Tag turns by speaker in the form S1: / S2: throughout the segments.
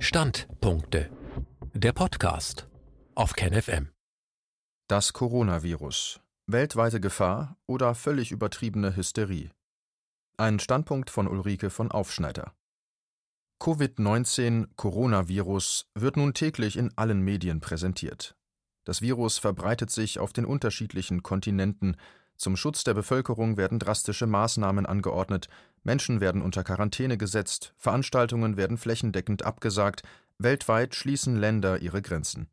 S1: Standpunkte. Der Podcast auf KenFM.
S2: Das Coronavirus. Weltweite Gefahr oder völlig übertriebene Hysterie. Ein Standpunkt von Ulrike von Aufschneider. Covid-19 Coronavirus wird nun täglich in allen Medien präsentiert. Das Virus verbreitet sich auf den unterschiedlichen Kontinenten. Zum Schutz der Bevölkerung werden drastische Maßnahmen angeordnet, Menschen werden unter Quarantäne gesetzt, Veranstaltungen werden flächendeckend abgesagt, weltweit schließen Länder ihre Grenzen.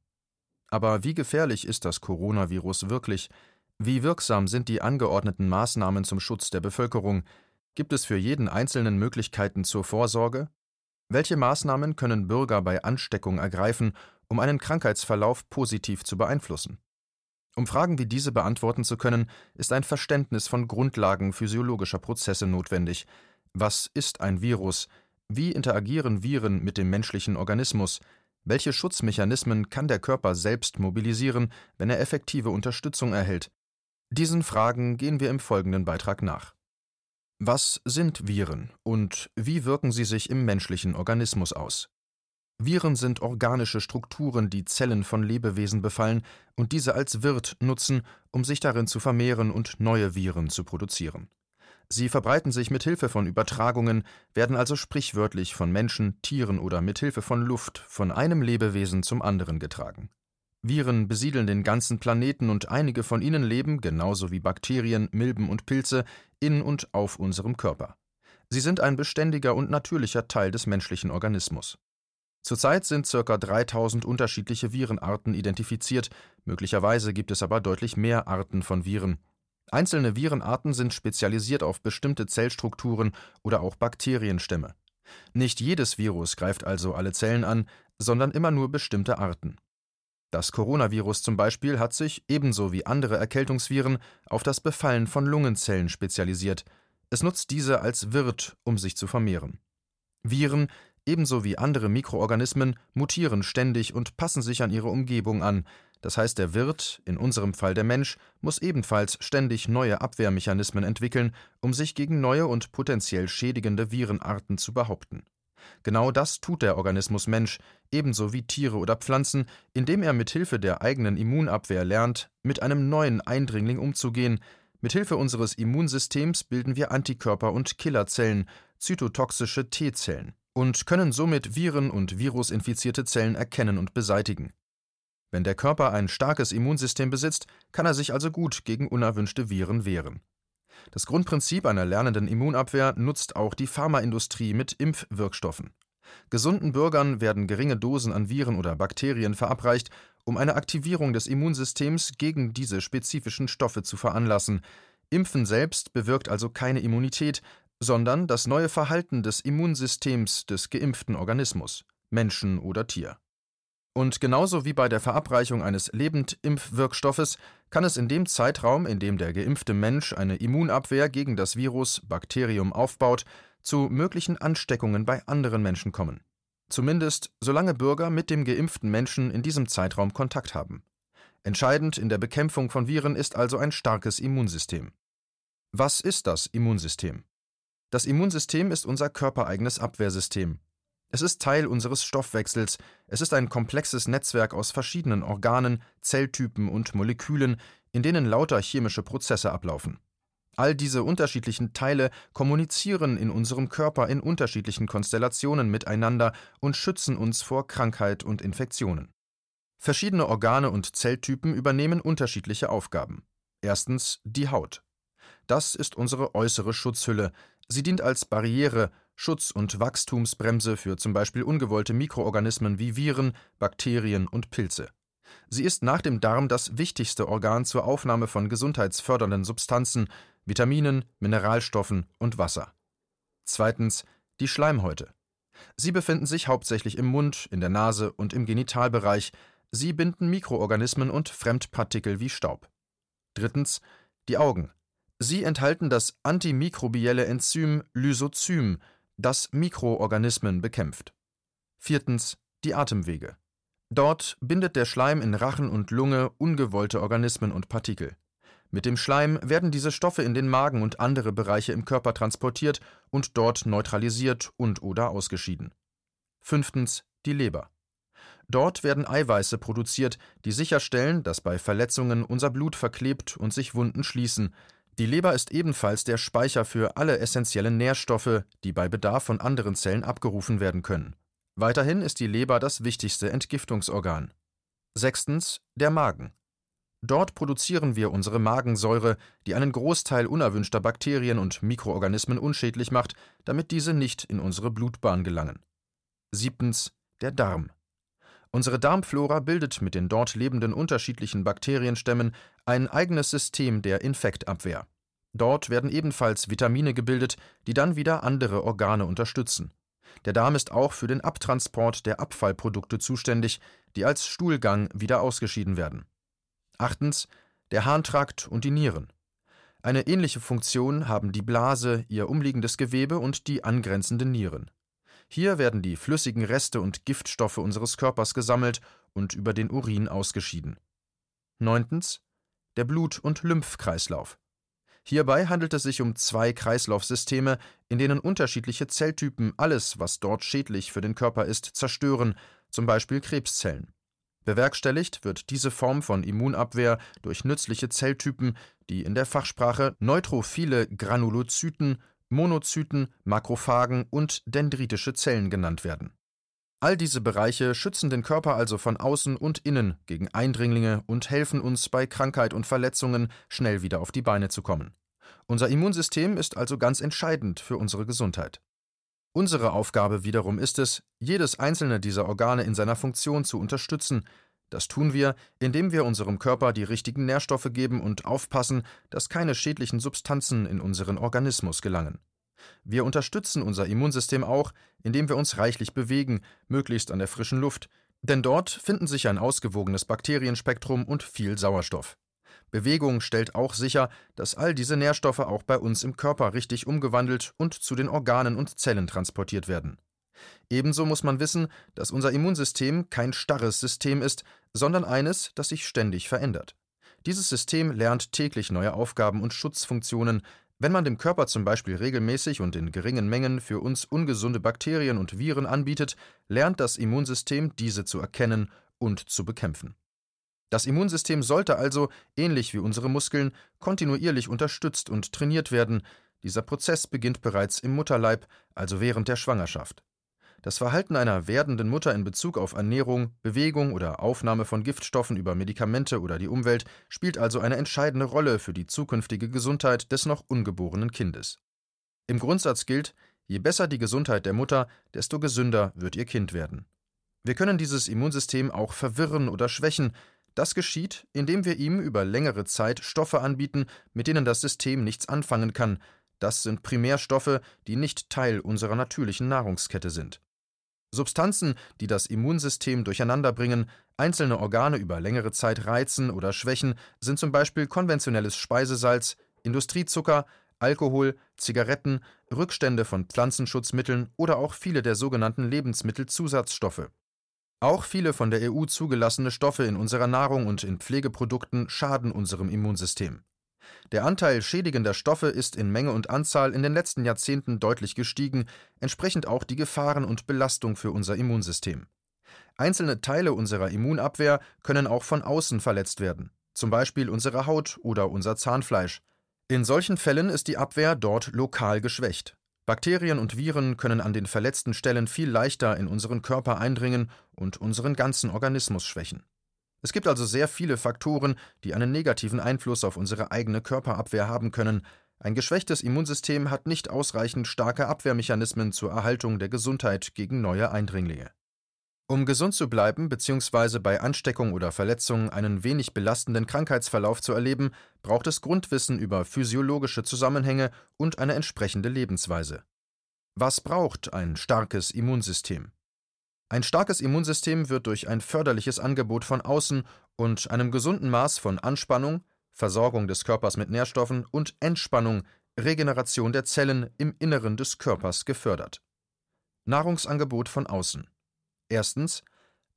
S2: Aber wie gefährlich ist das Coronavirus wirklich? Wie wirksam sind die angeordneten Maßnahmen zum Schutz der Bevölkerung? Gibt es für jeden Einzelnen Möglichkeiten zur Vorsorge? Welche Maßnahmen können Bürger bei Ansteckung ergreifen, um einen Krankheitsverlauf positiv zu beeinflussen? Um Fragen wie diese beantworten zu können, ist ein Verständnis von Grundlagen physiologischer Prozesse notwendig. Was ist ein Virus? Wie interagieren Viren mit dem menschlichen Organismus? Welche Schutzmechanismen kann der Körper selbst mobilisieren, wenn er effektive Unterstützung erhält? Diesen Fragen gehen wir im folgenden Beitrag nach. Was sind Viren und wie wirken sie sich im menschlichen Organismus aus? Viren sind organische Strukturen, die Zellen von Lebewesen befallen und diese als Wirt nutzen, um sich darin zu vermehren und neue Viren zu produzieren. Sie verbreiten sich mit Hilfe von Übertragungen, werden also sprichwörtlich von Menschen, Tieren oder mit Hilfe von Luft von einem Lebewesen zum anderen getragen. Viren besiedeln den ganzen Planeten und einige von ihnen leben, genauso wie Bakterien, Milben und Pilze, in und auf unserem Körper. Sie sind ein beständiger und natürlicher Teil des menschlichen Organismus. Zurzeit sind ca. 3000 unterschiedliche Virenarten identifiziert, möglicherweise gibt es aber deutlich mehr Arten von Viren. Einzelne Virenarten sind spezialisiert auf bestimmte Zellstrukturen oder auch Bakterienstämme. Nicht jedes Virus greift also alle Zellen an, sondern immer nur bestimmte Arten. Das Coronavirus zum Beispiel hat sich, ebenso wie andere Erkältungsviren, auf das Befallen von Lungenzellen spezialisiert. Es nutzt diese als Wirt, um sich zu vermehren. Viren, ebenso wie andere Mikroorganismen, mutieren ständig und passen sich an ihre Umgebung an. Das heißt, der Wirt, in unserem Fall der Mensch, muss ebenfalls ständig neue Abwehrmechanismen entwickeln, um sich gegen neue und potenziell schädigende Virenarten zu behaupten. Genau das tut der Organismus Mensch, ebenso wie Tiere oder Pflanzen, indem er mit Hilfe der eigenen Immunabwehr lernt, mit einem neuen Eindringling umzugehen. Mit Hilfe unseres Immunsystems bilden wir Antikörper und Killerzellen, zytotoxische T-Zellen, und können somit Viren und virusinfizierte Zellen erkennen und beseitigen. Wenn der Körper ein starkes Immunsystem besitzt, kann er sich also gut gegen unerwünschte Viren wehren. Das Grundprinzip einer lernenden Immunabwehr nutzt auch die Pharmaindustrie mit Impfwirkstoffen. Gesunden Bürgern werden geringe Dosen an Viren oder Bakterien verabreicht, um eine Aktivierung des Immunsystems gegen diese spezifischen Stoffe zu veranlassen. Impfen selbst bewirkt also keine Immunität, sondern das neue Verhalten des Immunsystems des geimpften Organismus, Menschen oder Tier. Und genauso wie bei der Verabreichung eines Lebendimpfwirkstoffes kann es in dem Zeitraum, in dem der geimpfte Mensch eine Immunabwehr gegen das Virus Bakterium aufbaut, zu möglichen Ansteckungen bei anderen Menschen kommen. Zumindest solange Bürger mit dem geimpften Menschen in diesem Zeitraum Kontakt haben. Entscheidend in der Bekämpfung von Viren ist also ein starkes Immunsystem. Was ist das Immunsystem? Das Immunsystem ist unser körpereigenes Abwehrsystem, es ist Teil unseres Stoffwechsels, es ist ein komplexes Netzwerk aus verschiedenen Organen, Zelltypen und Molekülen, in denen lauter chemische Prozesse ablaufen. All diese unterschiedlichen Teile kommunizieren in unserem Körper in unterschiedlichen Konstellationen miteinander und schützen uns vor Krankheit und Infektionen. Verschiedene Organe und Zelltypen übernehmen unterschiedliche Aufgaben. Erstens die Haut. Das ist unsere äußere Schutzhülle. Sie dient als Barriere, Schutz- und Wachstumsbremse für zum Beispiel ungewollte Mikroorganismen wie Viren, Bakterien und Pilze. Sie ist nach dem Darm das wichtigste Organ zur Aufnahme von gesundheitsfördernden Substanzen, Vitaminen, Mineralstoffen und Wasser. Zweitens die Schleimhäute. Sie befinden sich hauptsächlich im Mund, in der Nase und im Genitalbereich. Sie binden Mikroorganismen und Fremdpartikel wie Staub. Drittens die Augen. Sie enthalten das antimikrobielle Enzym Lysozym, das Mikroorganismen bekämpft. Viertens die Atemwege. Dort bindet der Schleim in Rachen und Lunge ungewollte Organismen und Partikel. Mit dem Schleim werden diese Stoffe in den Magen und andere Bereiche im Körper transportiert und dort neutralisiert und oder ausgeschieden. Fünftens die Leber. Dort werden Eiweiße produziert, die sicherstellen, dass bei Verletzungen unser Blut verklebt und sich Wunden schließen. Die Leber ist ebenfalls der Speicher für alle essentiellen Nährstoffe, die bei Bedarf von anderen Zellen abgerufen werden können. Weiterhin ist die Leber das wichtigste Entgiftungsorgan. Sechstens der Magen. Dort produzieren wir unsere Magensäure, die einen Großteil unerwünschter Bakterien und Mikroorganismen unschädlich macht, damit diese nicht in unsere Blutbahn gelangen. Siebtens der Darm. Unsere Darmflora bildet mit den dort lebenden unterschiedlichen Bakterienstämmen ein eigenes System der Infektabwehr. Dort werden ebenfalls Vitamine gebildet, die dann wieder andere Organe unterstützen. Der Darm ist auch für den Abtransport der Abfallprodukte zuständig, die als Stuhlgang wieder ausgeschieden werden. Achtens der Harntrakt und die Nieren. Eine ähnliche Funktion haben die Blase, ihr umliegendes Gewebe und die angrenzenden Nieren. Hier werden die flüssigen Reste und Giftstoffe unseres Körpers gesammelt und über den Urin ausgeschieden. Neuntens. Der Blut- und Lymphkreislauf. Hierbei handelt es sich um zwei Kreislaufsysteme, in denen unterschiedliche Zelltypen alles, was dort schädlich für den Körper ist, zerstören, zum Beispiel Krebszellen. Bewerkstelligt wird diese Form von Immunabwehr durch nützliche Zelltypen, die in der Fachsprache neutrophile Granulozyten Monozyten, Makrophagen und dendritische Zellen genannt werden. All diese Bereiche schützen den Körper also von außen und innen gegen Eindringlinge und helfen uns bei Krankheit und Verletzungen schnell wieder auf die Beine zu kommen. Unser Immunsystem ist also ganz entscheidend für unsere Gesundheit. Unsere Aufgabe wiederum ist es, jedes einzelne dieser Organe in seiner Funktion zu unterstützen, das tun wir, indem wir unserem Körper die richtigen Nährstoffe geben und aufpassen, dass keine schädlichen Substanzen in unseren Organismus gelangen. Wir unterstützen unser Immunsystem auch, indem wir uns reichlich bewegen, möglichst an der frischen Luft, denn dort finden sich ein ausgewogenes Bakterienspektrum und viel Sauerstoff. Bewegung stellt auch sicher, dass all diese Nährstoffe auch bei uns im Körper richtig umgewandelt und zu den Organen und Zellen transportiert werden. Ebenso muss man wissen, dass unser Immunsystem kein starres System ist, sondern eines, das sich ständig verändert. Dieses System lernt täglich neue Aufgaben und Schutzfunktionen. Wenn man dem Körper zum Beispiel regelmäßig und in geringen Mengen für uns ungesunde Bakterien und Viren anbietet, lernt das Immunsystem diese zu erkennen und zu bekämpfen. Das Immunsystem sollte also, ähnlich wie unsere Muskeln, kontinuierlich unterstützt und trainiert werden. Dieser Prozess beginnt bereits im Mutterleib, also während der Schwangerschaft. Das Verhalten einer werdenden Mutter in Bezug auf Ernährung, Bewegung oder Aufnahme von Giftstoffen über Medikamente oder die Umwelt spielt also eine entscheidende Rolle für die zukünftige Gesundheit des noch ungeborenen Kindes. Im Grundsatz gilt, je besser die Gesundheit der Mutter, desto gesünder wird ihr Kind werden. Wir können dieses Immunsystem auch verwirren oder schwächen, das geschieht, indem wir ihm über längere Zeit Stoffe anbieten, mit denen das System nichts anfangen kann. Das sind Primärstoffe, die nicht Teil unserer natürlichen Nahrungskette sind. Substanzen, die das Immunsystem durcheinanderbringen, einzelne Organe über längere Zeit reizen oder schwächen, sind zum Beispiel konventionelles Speisesalz, Industriezucker, Alkohol, Zigaretten, Rückstände von Pflanzenschutzmitteln oder auch viele der sogenannten Lebensmittelzusatzstoffe. Auch viele von der EU zugelassene Stoffe in unserer Nahrung und in Pflegeprodukten schaden unserem Immunsystem. Der Anteil schädigender Stoffe ist in Menge und Anzahl in den letzten Jahrzehnten deutlich gestiegen, entsprechend auch die Gefahren und Belastung für unser Immunsystem. Einzelne Teile unserer Immunabwehr können auch von außen verletzt werden, zum Beispiel unsere Haut oder unser Zahnfleisch. In solchen Fällen ist die Abwehr dort lokal geschwächt. Bakterien und Viren können an den verletzten Stellen viel leichter in unseren Körper eindringen und unseren ganzen Organismus schwächen. Es gibt also sehr viele Faktoren, die einen negativen Einfluss auf unsere eigene Körperabwehr haben können. Ein geschwächtes Immunsystem hat nicht ausreichend starke Abwehrmechanismen zur Erhaltung der Gesundheit gegen neue Eindringlinge. Um gesund zu bleiben bzw. bei Ansteckung oder Verletzung einen wenig belastenden Krankheitsverlauf zu erleben, braucht es Grundwissen über physiologische Zusammenhänge und eine entsprechende Lebensweise. Was braucht ein starkes Immunsystem? Ein starkes Immunsystem wird durch ein förderliches Angebot von außen und einem gesunden Maß von Anspannung, Versorgung des Körpers mit Nährstoffen und Entspannung, Regeneration der Zellen im Inneren des Körpers gefördert. Nahrungsangebot von außen. Erstens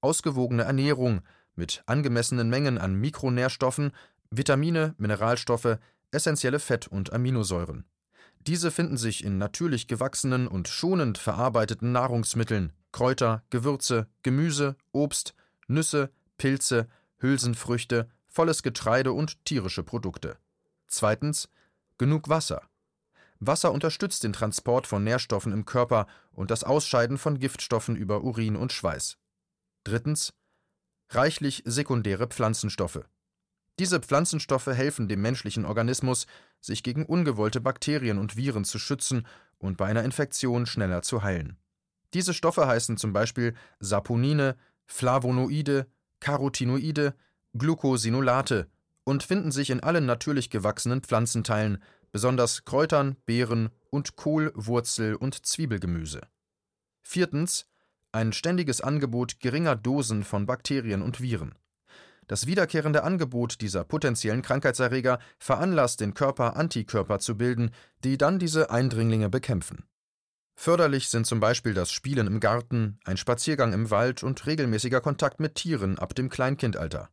S2: ausgewogene Ernährung mit angemessenen Mengen an Mikronährstoffen, Vitamine, Mineralstoffe, essentielle Fett- und Aminosäuren. Diese finden sich in natürlich gewachsenen und schonend verarbeiteten Nahrungsmitteln, Kräuter, Gewürze, Gemüse, Obst, Nüsse, Pilze, Hülsenfrüchte, volles Getreide und tierische Produkte. Zweitens genug Wasser. Wasser unterstützt den Transport von Nährstoffen im Körper und das Ausscheiden von Giftstoffen über Urin und Schweiß. Drittens reichlich sekundäre Pflanzenstoffe. Diese Pflanzenstoffe helfen dem menschlichen Organismus, sich gegen ungewollte Bakterien und Viren zu schützen und bei einer Infektion schneller zu heilen. Diese Stoffe heißen zum Beispiel Saponine, Flavonoide, Carotinoide, Glucosinolate und finden sich in allen natürlich gewachsenen Pflanzenteilen, besonders Kräutern, Beeren und Kohl-, Wurzel- und Zwiebelgemüse. Viertens ein ständiges Angebot geringer Dosen von Bakterien und Viren. Das wiederkehrende Angebot dieser potenziellen Krankheitserreger veranlasst den Körper, Antikörper zu bilden, die dann diese Eindringlinge bekämpfen. Förderlich sind zum Beispiel das Spielen im Garten, ein Spaziergang im Wald und regelmäßiger Kontakt mit Tieren ab dem Kleinkindalter.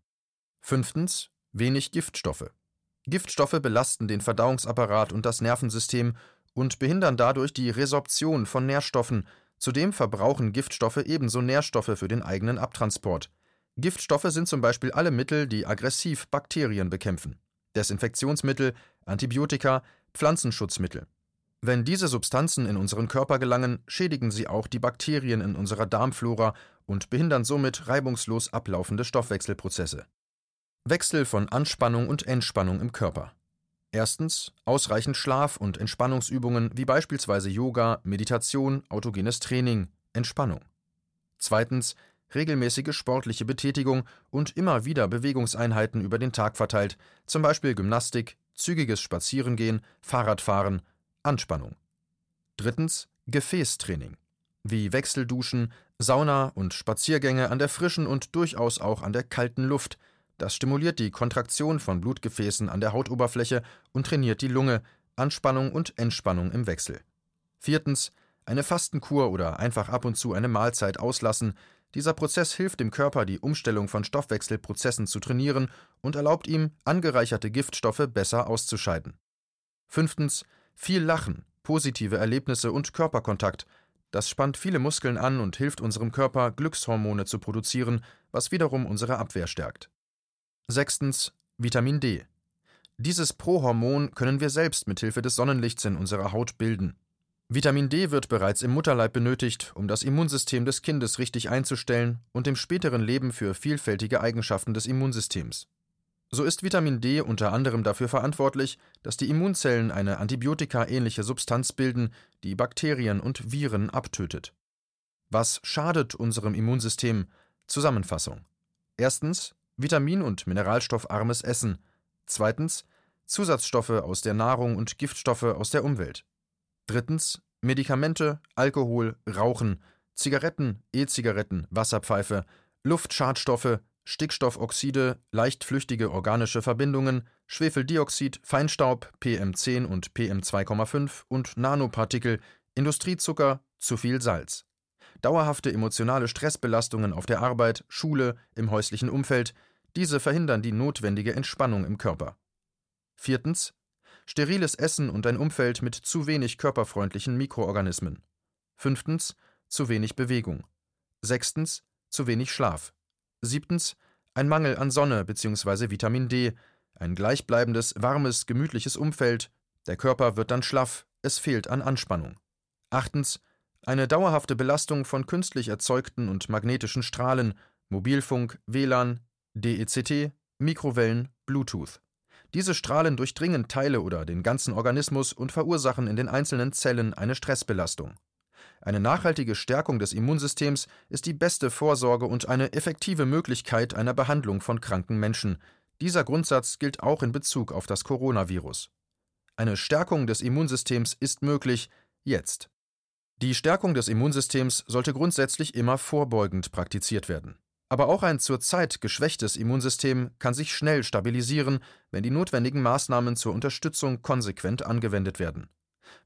S2: Fünftens wenig Giftstoffe. Giftstoffe belasten den Verdauungsapparat und das Nervensystem und behindern dadurch die Resorption von Nährstoffen, zudem verbrauchen Giftstoffe ebenso Nährstoffe für den eigenen Abtransport. Giftstoffe sind zum Beispiel alle Mittel, die aggressiv Bakterien bekämpfen. Desinfektionsmittel, Antibiotika, Pflanzenschutzmittel. Wenn diese Substanzen in unseren Körper gelangen, schädigen sie auch die Bakterien in unserer Darmflora und behindern somit reibungslos ablaufende Stoffwechselprozesse. Wechsel von Anspannung und Entspannung im Körper. Erstens ausreichend Schlaf und Entspannungsübungen wie beispielsweise Yoga, Meditation, autogenes Training, Entspannung. Zweitens regelmäßige sportliche Betätigung und immer wieder Bewegungseinheiten über den Tag verteilt, zum Beispiel Gymnastik, zügiges Spazierengehen, Fahrradfahren, Anspannung. Drittens Gefäßtraining, wie Wechselduschen, Sauna und Spaziergänge an der frischen und durchaus auch an der kalten Luft – das stimuliert die Kontraktion von Blutgefäßen an der Hautoberfläche und trainiert die Lunge, Anspannung und Entspannung im Wechsel. Viertens. Eine Fastenkur oder einfach ab und zu eine Mahlzeit auslassen. Dieser Prozess hilft dem Körper, die Umstellung von Stoffwechselprozessen zu trainieren und erlaubt ihm, angereicherte Giftstoffe besser auszuscheiden. Fünftens. Viel Lachen, positive Erlebnisse und Körperkontakt. Das spannt viele Muskeln an und hilft unserem Körper, Glückshormone zu produzieren, was wiederum unsere Abwehr stärkt. Sechstens Vitamin D. Dieses Prohormon können wir selbst mit Hilfe des Sonnenlichts in unserer Haut bilden. Vitamin D wird bereits im Mutterleib benötigt, um das Immunsystem des Kindes richtig einzustellen und im späteren Leben für vielfältige Eigenschaften des Immunsystems. So ist Vitamin D unter anderem dafür verantwortlich, dass die Immunzellen eine antibiotika-ähnliche Substanz bilden, die Bakterien und Viren abtötet. Was schadet unserem Immunsystem? Zusammenfassung. Erstens vitamin- und mineralstoffarmes Essen. Zweitens Zusatzstoffe aus der Nahrung und Giftstoffe aus der Umwelt. Drittens Medikamente, Alkohol, Rauchen, Zigaretten, E-Zigaretten, Wasserpfeife, Luftschadstoffe, Stickstoffoxide, leichtflüchtige organische Verbindungen, Schwefeldioxid, Feinstaub, PM10 und PM2,5 und Nanopartikel, Industriezucker, zu viel Salz dauerhafte emotionale Stressbelastungen auf der Arbeit, Schule, im häuslichen Umfeld, diese verhindern die notwendige Entspannung im Körper. Viertens. Steriles Essen und ein Umfeld mit zu wenig körperfreundlichen Mikroorganismen. Fünftens. Zu wenig Bewegung. Sechstens. Zu wenig Schlaf. Siebtens. Ein Mangel an Sonne bzw. Vitamin D, ein gleichbleibendes, warmes, gemütliches Umfeld, der Körper wird dann schlaff, es fehlt an Anspannung. Achtens eine dauerhafte Belastung von künstlich erzeugten und magnetischen Strahlen, Mobilfunk, WLAN, DECT, Mikrowellen, Bluetooth. Diese Strahlen durchdringen Teile oder den ganzen Organismus und verursachen in den einzelnen Zellen eine Stressbelastung. Eine nachhaltige Stärkung des Immunsystems ist die beste Vorsorge und eine effektive Möglichkeit einer Behandlung von kranken Menschen. Dieser Grundsatz gilt auch in Bezug auf das Coronavirus. Eine Stärkung des Immunsystems ist möglich jetzt. Die Stärkung des Immunsystems sollte grundsätzlich immer vorbeugend praktiziert werden. Aber auch ein zurzeit geschwächtes Immunsystem kann sich schnell stabilisieren, wenn die notwendigen Maßnahmen zur Unterstützung konsequent angewendet werden.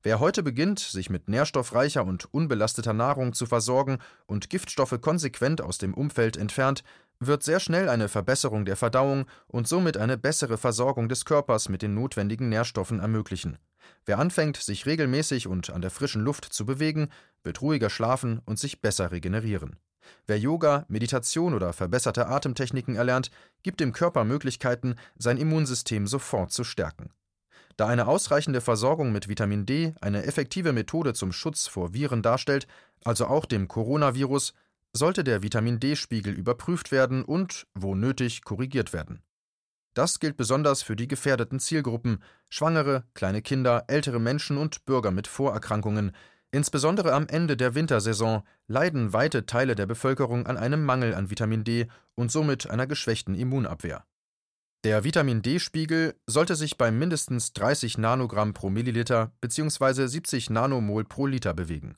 S2: Wer heute beginnt, sich mit nährstoffreicher und unbelasteter Nahrung zu versorgen und Giftstoffe konsequent aus dem Umfeld entfernt, wird sehr schnell eine Verbesserung der Verdauung und somit eine bessere Versorgung des Körpers mit den notwendigen Nährstoffen ermöglichen. Wer anfängt, sich regelmäßig und an der frischen Luft zu bewegen, wird ruhiger schlafen und sich besser regenerieren. Wer Yoga, Meditation oder verbesserte Atemtechniken erlernt, gibt dem Körper Möglichkeiten, sein Immunsystem sofort zu stärken. Da eine ausreichende Versorgung mit Vitamin D eine effektive Methode zum Schutz vor Viren darstellt, also auch dem Coronavirus, sollte der Vitamin D-Spiegel überprüft werden und, wo nötig, korrigiert werden. Das gilt besonders für die gefährdeten Zielgruppen Schwangere, kleine Kinder, ältere Menschen und Bürger mit Vorerkrankungen. Insbesondere am Ende der Wintersaison leiden weite Teile der Bevölkerung an einem Mangel an Vitamin D und somit einer geschwächten Immunabwehr. Der Vitamin D-Spiegel sollte sich bei mindestens 30 Nanogramm pro Milliliter bzw. 70 Nanomol pro Liter bewegen.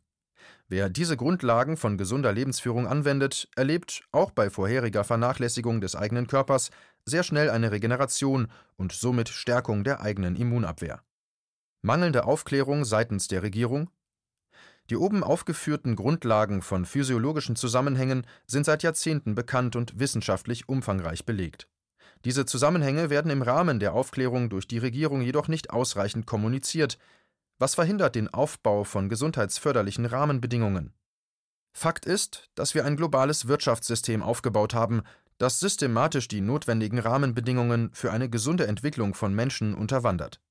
S2: Wer diese Grundlagen von gesunder Lebensführung anwendet, erlebt, auch bei vorheriger Vernachlässigung des eigenen Körpers, sehr schnell eine Regeneration und somit Stärkung der eigenen Immunabwehr. Mangelnde Aufklärung seitens der Regierung? Die oben aufgeführten Grundlagen von physiologischen Zusammenhängen sind seit Jahrzehnten bekannt und wissenschaftlich umfangreich belegt. Diese Zusammenhänge werden im Rahmen der Aufklärung durch die Regierung jedoch nicht ausreichend kommuniziert, was verhindert den Aufbau von gesundheitsförderlichen Rahmenbedingungen? Fakt ist, dass wir ein globales Wirtschaftssystem aufgebaut haben, das systematisch die notwendigen Rahmenbedingungen für eine gesunde Entwicklung von Menschen unterwandert.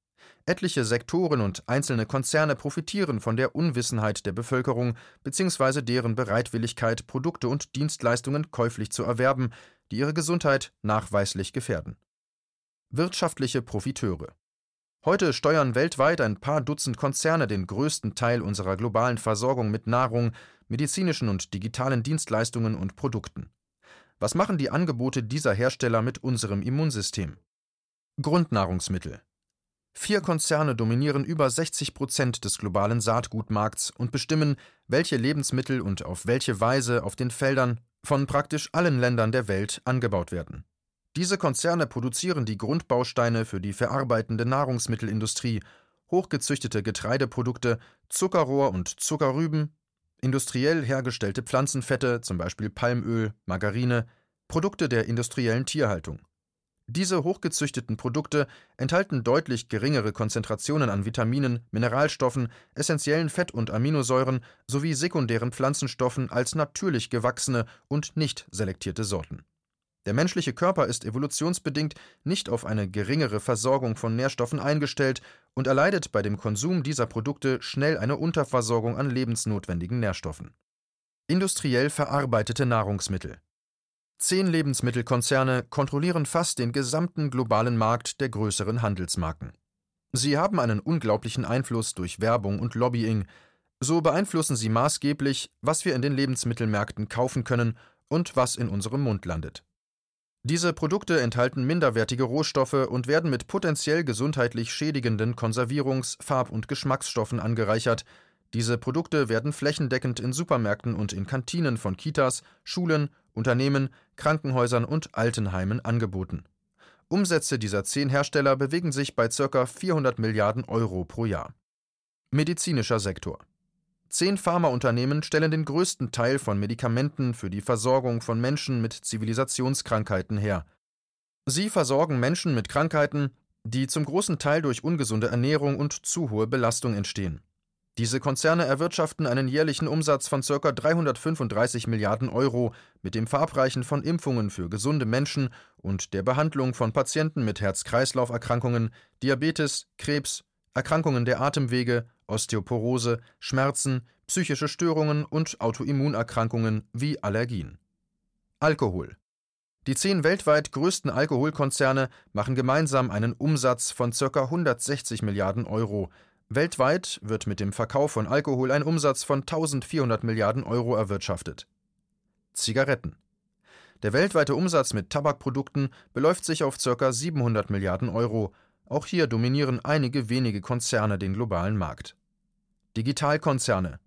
S2: Etliche Sektoren und einzelne Konzerne profitieren von der Unwissenheit der Bevölkerung bzw. deren Bereitwilligkeit, Produkte und Dienstleistungen käuflich zu erwerben, die ihre Gesundheit nachweislich gefährden. Wirtschaftliche Profiteure Heute steuern weltweit ein paar Dutzend Konzerne den größten Teil unserer globalen Versorgung mit Nahrung, medizinischen und digitalen Dienstleistungen und Produkten. Was machen die Angebote dieser Hersteller mit unserem Immunsystem? Grundnahrungsmittel. Vier Konzerne dominieren über 60 Prozent des globalen Saatgutmarkts und bestimmen, welche Lebensmittel und auf welche Weise auf den Feldern von praktisch allen Ländern der Welt angebaut werden. Diese Konzerne produzieren die Grundbausteine für die verarbeitende Nahrungsmittelindustrie, hochgezüchtete Getreideprodukte, Zuckerrohr und Zuckerrüben, industriell hergestellte Pflanzenfette, zum Beispiel Palmöl, Margarine, Produkte der industriellen Tierhaltung. Diese hochgezüchteten Produkte enthalten deutlich geringere Konzentrationen an Vitaminen, Mineralstoffen, essentiellen Fett- und Aminosäuren sowie sekundären Pflanzenstoffen als natürlich gewachsene und nicht selektierte Sorten. Der menschliche Körper ist evolutionsbedingt nicht auf eine geringere Versorgung von Nährstoffen eingestellt und erleidet bei dem Konsum dieser Produkte schnell eine Unterversorgung an lebensnotwendigen Nährstoffen. Industriell verarbeitete Nahrungsmittel Zehn Lebensmittelkonzerne kontrollieren fast den gesamten globalen Markt der größeren Handelsmarken. Sie haben einen unglaublichen Einfluss durch Werbung und Lobbying. So beeinflussen sie maßgeblich, was wir in den Lebensmittelmärkten kaufen können und was in unserem Mund landet. Diese Produkte enthalten minderwertige Rohstoffe und werden mit potenziell gesundheitlich schädigenden Konservierungs-, Farb- und Geschmacksstoffen angereichert. Diese Produkte werden flächendeckend in Supermärkten und in Kantinen von Kitas, Schulen, Unternehmen, Krankenhäusern und Altenheimen angeboten. Umsätze dieser zehn Hersteller bewegen sich bei ca. 400 Milliarden Euro pro Jahr. Medizinischer Sektor Zehn Pharmaunternehmen stellen den größten Teil von Medikamenten für die Versorgung von Menschen mit Zivilisationskrankheiten her. Sie versorgen Menschen mit Krankheiten, die zum großen Teil durch ungesunde Ernährung und zu hohe Belastung entstehen. Diese Konzerne erwirtschaften einen jährlichen Umsatz von ca. 335 Milliarden Euro mit dem Verabreichen von Impfungen für gesunde Menschen und der Behandlung von Patienten mit Herz-Kreislauf-Erkrankungen, Diabetes, Krebs, Erkrankungen der Atemwege, Osteoporose, Schmerzen, psychische Störungen und Autoimmunerkrankungen wie Allergien. Alkohol. Die zehn weltweit größten Alkoholkonzerne machen gemeinsam einen Umsatz von ca. 160 Milliarden Euro. Weltweit wird mit dem Verkauf von Alkohol ein Umsatz von 1400 Milliarden Euro erwirtschaftet. Zigaretten. Der weltweite Umsatz mit Tabakprodukten beläuft sich auf ca. 700 Milliarden Euro. Auch hier dominieren einige wenige Konzerne den globalen Markt. Digitalkonzerne.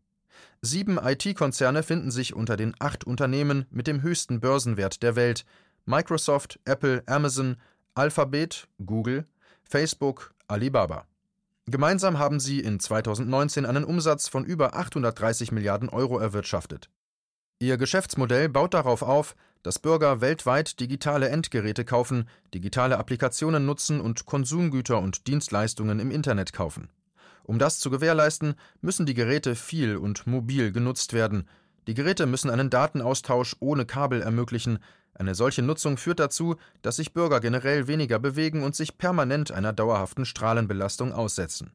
S2: Sieben IT-Konzerne finden sich unter den acht Unternehmen mit dem höchsten Börsenwert der Welt: Microsoft, Apple, Amazon, Alphabet, Google, Facebook, Alibaba. Gemeinsam haben sie in 2019 einen Umsatz von über 830 Milliarden Euro erwirtschaftet. Ihr Geschäftsmodell baut darauf auf, dass Bürger weltweit digitale Endgeräte kaufen, digitale Applikationen nutzen und Konsumgüter und Dienstleistungen im Internet kaufen. Um das zu gewährleisten, müssen die Geräte viel und mobil genutzt werden. Die Geräte müssen einen Datenaustausch ohne Kabel ermöglichen. Eine solche Nutzung führt dazu, dass sich Bürger generell weniger bewegen und sich permanent einer dauerhaften Strahlenbelastung aussetzen.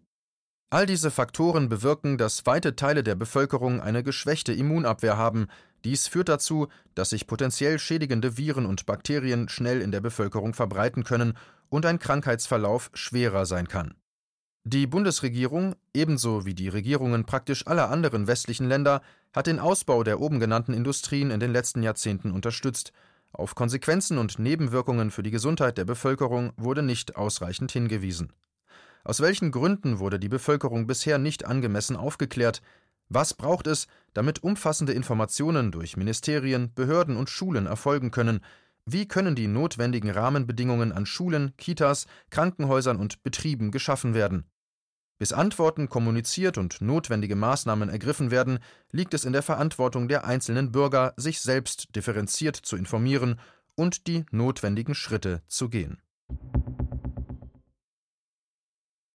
S2: All diese Faktoren bewirken, dass weite Teile der Bevölkerung eine geschwächte Immunabwehr haben. Dies führt dazu, dass sich potenziell schädigende Viren und Bakterien schnell in der Bevölkerung verbreiten können und ein Krankheitsverlauf schwerer sein kann. Die Bundesregierung, ebenso wie die Regierungen praktisch aller anderen westlichen Länder, hat den Ausbau der oben genannten Industrien in den letzten Jahrzehnten unterstützt. Auf Konsequenzen und Nebenwirkungen für die Gesundheit der Bevölkerung wurde nicht ausreichend hingewiesen. Aus welchen Gründen wurde die Bevölkerung bisher nicht angemessen aufgeklärt? Was braucht es, damit umfassende Informationen durch Ministerien, Behörden und Schulen erfolgen können? Wie können die notwendigen Rahmenbedingungen an Schulen, Kitas, Krankenhäusern und Betrieben geschaffen werden? Bis Antworten kommuniziert und notwendige Maßnahmen ergriffen werden, liegt es in der Verantwortung der einzelnen Bürger, sich selbst differenziert zu informieren und die notwendigen Schritte zu gehen.